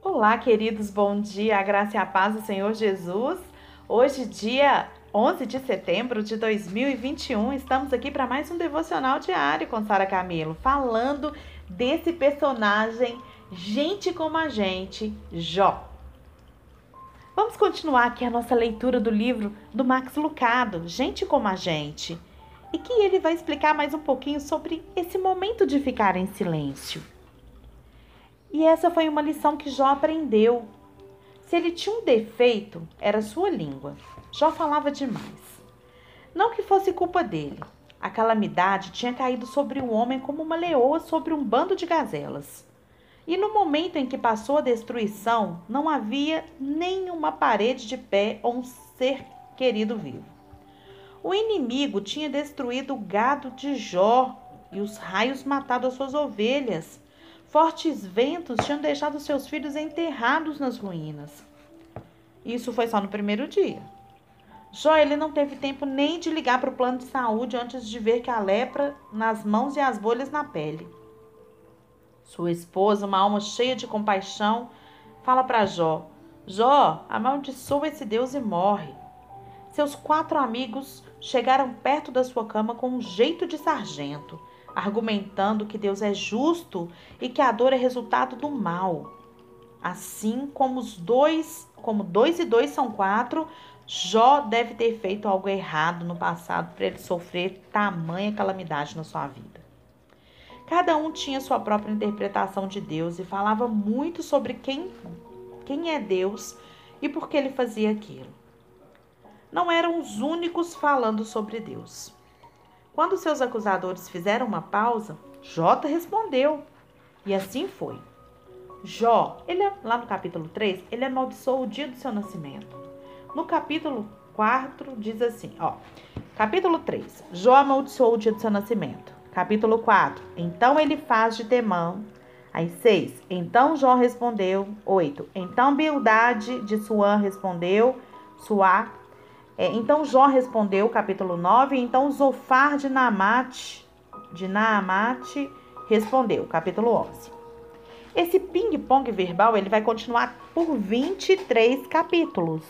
Olá, queridos, bom dia, a graça e a paz do Senhor Jesus. Hoje, dia 11 de setembro de 2021, estamos aqui para mais um devocional diário com Sara Camilo, falando desse personagem, gente como a gente, Jó. Vamos continuar aqui a nossa leitura do livro do Max Lucado, Gente como a Gente, e que ele vai explicar mais um pouquinho sobre esse momento de ficar em silêncio. E essa foi uma lição que Jó aprendeu. Se ele tinha um defeito, era sua língua. Jó falava demais. Não que fosse culpa dele. A calamidade tinha caído sobre o homem como uma leoa sobre um bando de gazelas. E no momento em que passou a destruição, não havia nenhuma parede de pé ou um ser querido vivo. O inimigo tinha destruído o gado de Jó e os raios matado as suas ovelhas. Fortes ventos tinham deixado seus filhos enterrados nas ruínas. Isso foi só no primeiro dia. Jó não teve tempo nem de ligar para o plano de saúde antes de ver que a lepra nas mãos e as bolhas na pele. Sua esposa, uma alma cheia de compaixão, fala para Jó: Jó, amaldiçoa esse Deus e morre. Seus quatro amigos chegaram perto da sua cama com um jeito de sargento, argumentando que Deus é justo e que a dor é resultado do mal. Assim como os dois, como dois e dois são quatro, Jó deve ter feito algo errado no passado para ele sofrer tamanha calamidade na sua vida. Cada um tinha sua própria interpretação de Deus e falava muito sobre quem, quem é Deus e por que ele fazia aquilo. Não eram os únicos falando sobre Deus. Quando seus acusadores fizeram uma pausa, Jota respondeu. E assim foi. Jó, ele, é, lá no capítulo 3, ele amaldiçoou o dia do seu nascimento. No capítulo 4, diz assim, ó. Capítulo 3, Jó amaldiçoou o dia do seu nascimento. Capítulo 4. Então ele faz de Temã. Aí 6. Então Jó respondeu. 8. Então Bildade de Suã respondeu. Suá. É, então Jó respondeu, capítulo 9. Então Zofar de Naamate, de Naamate respondeu, capítulo 11. Esse ping-pong verbal ele vai continuar por 23 capítulos.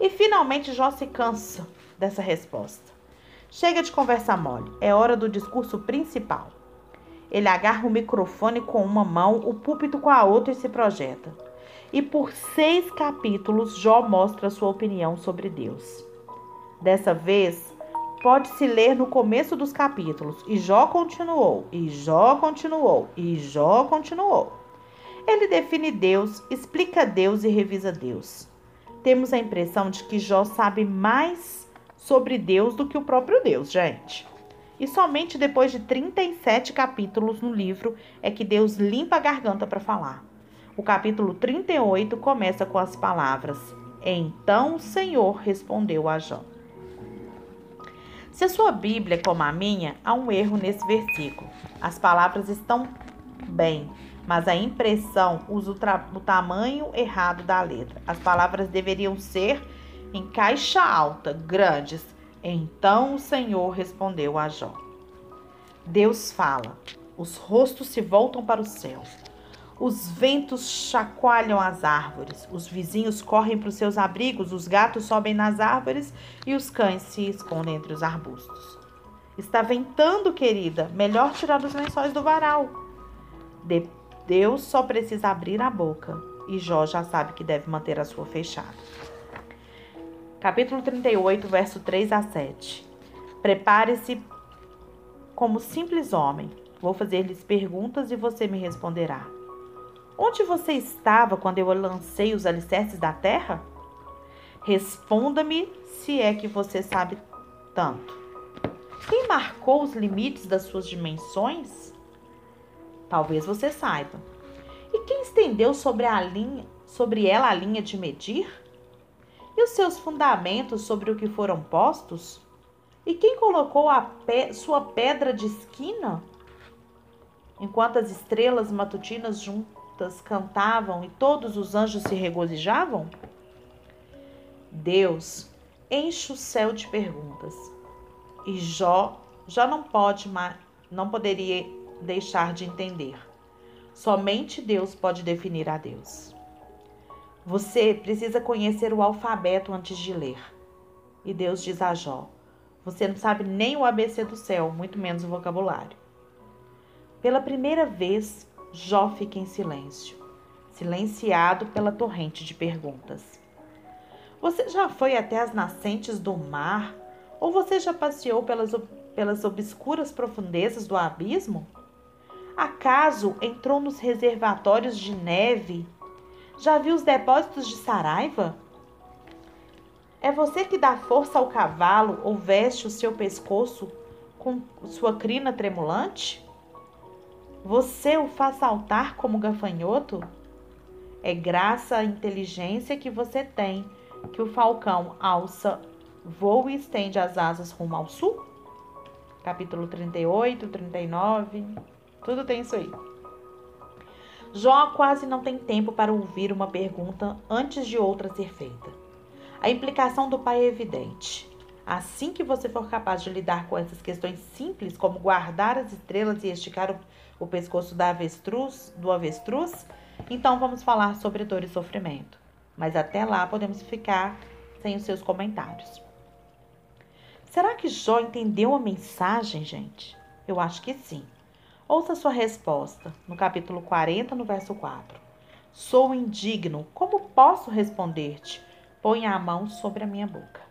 E finalmente Jó se cansa dessa resposta. Chega de conversa mole, é hora do discurso principal. Ele agarra o microfone com uma mão, o púlpito com a outra e se projeta. E por seis capítulos, Jó mostra sua opinião sobre Deus. Dessa vez, pode-se ler no começo dos capítulos. E Jó continuou, e Jó continuou, e Jó continuou. Ele define Deus, explica Deus e revisa Deus. Temos a impressão de que Jó sabe mais sobre Deus do que o próprio Deus, gente. E somente depois de 37 capítulos no livro é que Deus limpa a garganta para falar. O capítulo 38 começa com as palavras: Então o Senhor respondeu a Jó. Se a sua Bíblia é como a minha, há um erro nesse versículo. As palavras estão bem, mas a impressão usa o, o tamanho errado da letra. As palavras deveriam ser em caixa alta, grandes. Então o Senhor respondeu a Jó. Deus fala, os rostos se voltam para o céu. Os ventos chacoalham as árvores, os vizinhos correm para os seus abrigos, os gatos sobem nas árvores e os cães se escondem entre os arbustos. Está ventando, querida, melhor tirar os lençóis do varal. De Deus só precisa abrir a boca e Jó já sabe que deve manter a sua fechada. Capítulo 38, verso 3 a 7. Prepare-se como simples homem. Vou fazer-lhes perguntas e você me responderá. Onde você estava quando eu lancei os alicerces da terra? Responda-me se é que você sabe tanto. Quem marcou os limites das suas dimensões? Talvez você saiba. E quem estendeu sobre a linha, sobre ela a linha de medir? E os seus fundamentos sobre o que foram postos? E quem colocou a pe sua pedra de esquina? Enquanto as estrelas matutinas cantavam e todos os anjos se regozijavam? Deus enche o céu de perguntas. E Jó já não pode não poderia deixar de entender. Somente Deus pode definir a Deus. Você precisa conhecer o alfabeto antes de ler. E Deus diz a Jó: Você não sabe nem o ABC do céu, muito menos o vocabulário. Pela primeira vez, Jó fica em silêncio, silenciado pela torrente de perguntas. Você já foi até as nascentes do mar? Ou você já passeou pelas, pelas obscuras profundezas do abismo? Acaso entrou nos reservatórios de neve já viu os depósitos de Saraiva? É você que dá força ao cavalo ou veste o seu pescoço com sua crina tremulante? Você o faz saltar como gafanhoto? É graça à inteligência que você tem que o falcão alça, voa e estende as asas rumo ao sul? Capítulo 38, 39, tudo tem isso aí. Jó quase não tem tempo para ouvir uma pergunta antes de outra ser feita. A implicação do pai é evidente. Assim que você for capaz de lidar com essas questões simples, como guardar as estrelas e esticar o, o pescoço da avestruz, do avestruz, então vamos falar sobre dor e sofrimento. Mas até lá podemos ficar sem os seus comentários. Será que Jó entendeu a mensagem, gente? Eu acho que sim. Ouça sua resposta no capítulo 40, no verso 4. Sou indigno, como posso responder-te? Ponha a mão sobre a minha boca.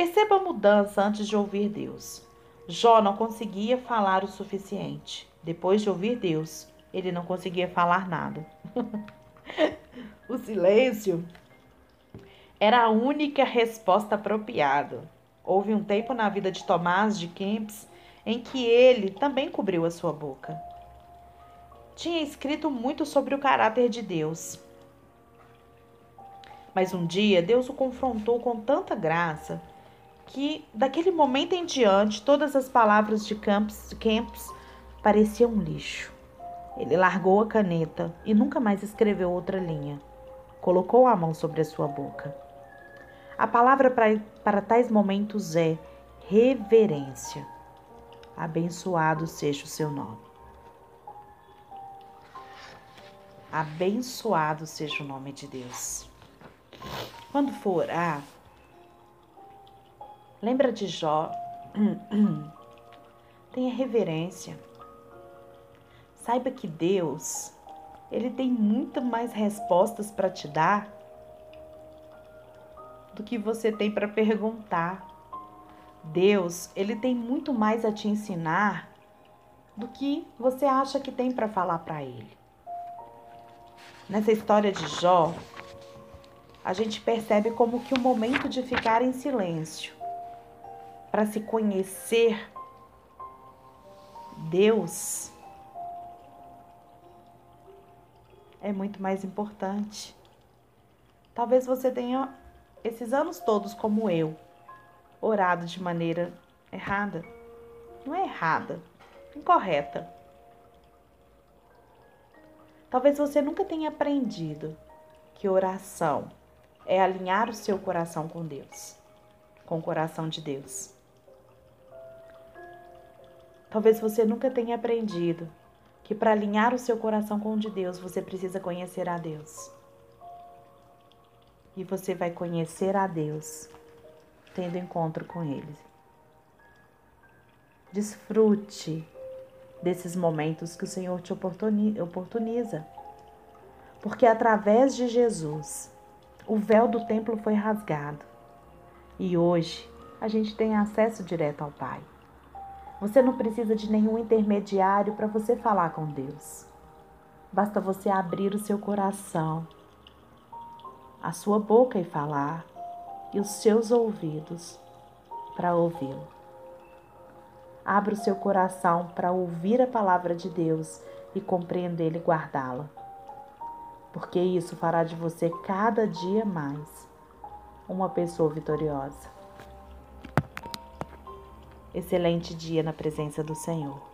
Perceba a mudança antes de ouvir Deus. Jó não conseguia falar o suficiente. Depois de ouvir Deus, ele não conseguia falar nada. o silêncio era a única resposta apropriada. Houve um tempo na vida de Tomás de Kempis em que ele também cobriu a sua boca. Tinha escrito muito sobre o caráter de Deus. Mas um dia Deus o confrontou com tanta graça que, daquele momento em diante, todas as palavras de Campos, Campos pareciam um lixo. Ele largou a caneta e nunca mais escreveu outra linha. Colocou a mão sobre a sua boca. A palavra para, para tais momentos é reverência abençoado seja o seu nome. Abençoado seja o nome de Deus. Quando for orar, lembra de Jó. Tenha reverência. Saiba que Deus, ele tem muito mais respostas para te dar do que você tem para perguntar. Deus, ele tem muito mais a te ensinar do que você acha que tem para falar para ele. Nessa história de Jó, a gente percebe como que o momento de ficar em silêncio para se conhecer Deus é muito mais importante. Talvez você tenha esses anos todos como eu, orado de maneira errada. Não é errada, incorreta. Talvez você nunca tenha aprendido que oração é alinhar o seu coração com Deus, com o coração de Deus. Talvez você nunca tenha aprendido que para alinhar o seu coração com o de Deus, você precisa conhecer a Deus. E você vai conhecer a Deus tendo encontro com Ele. Desfrute desses momentos que o Senhor te oportuniza, porque através de Jesus o véu do templo foi rasgado e hoje a gente tem acesso direto ao Pai. Você não precisa de nenhum intermediário para você falar com Deus. Basta você abrir o seu coração, a sua boca e falar e os seus ouvidos para ouvi-lo. Abra o seu coração para ouvir a palavra de Deus e compreendê-la e guardá-la, porque isso fará de você cada dia mais uma pessoa vitoriosa. Excelente dia na presença do Senhor.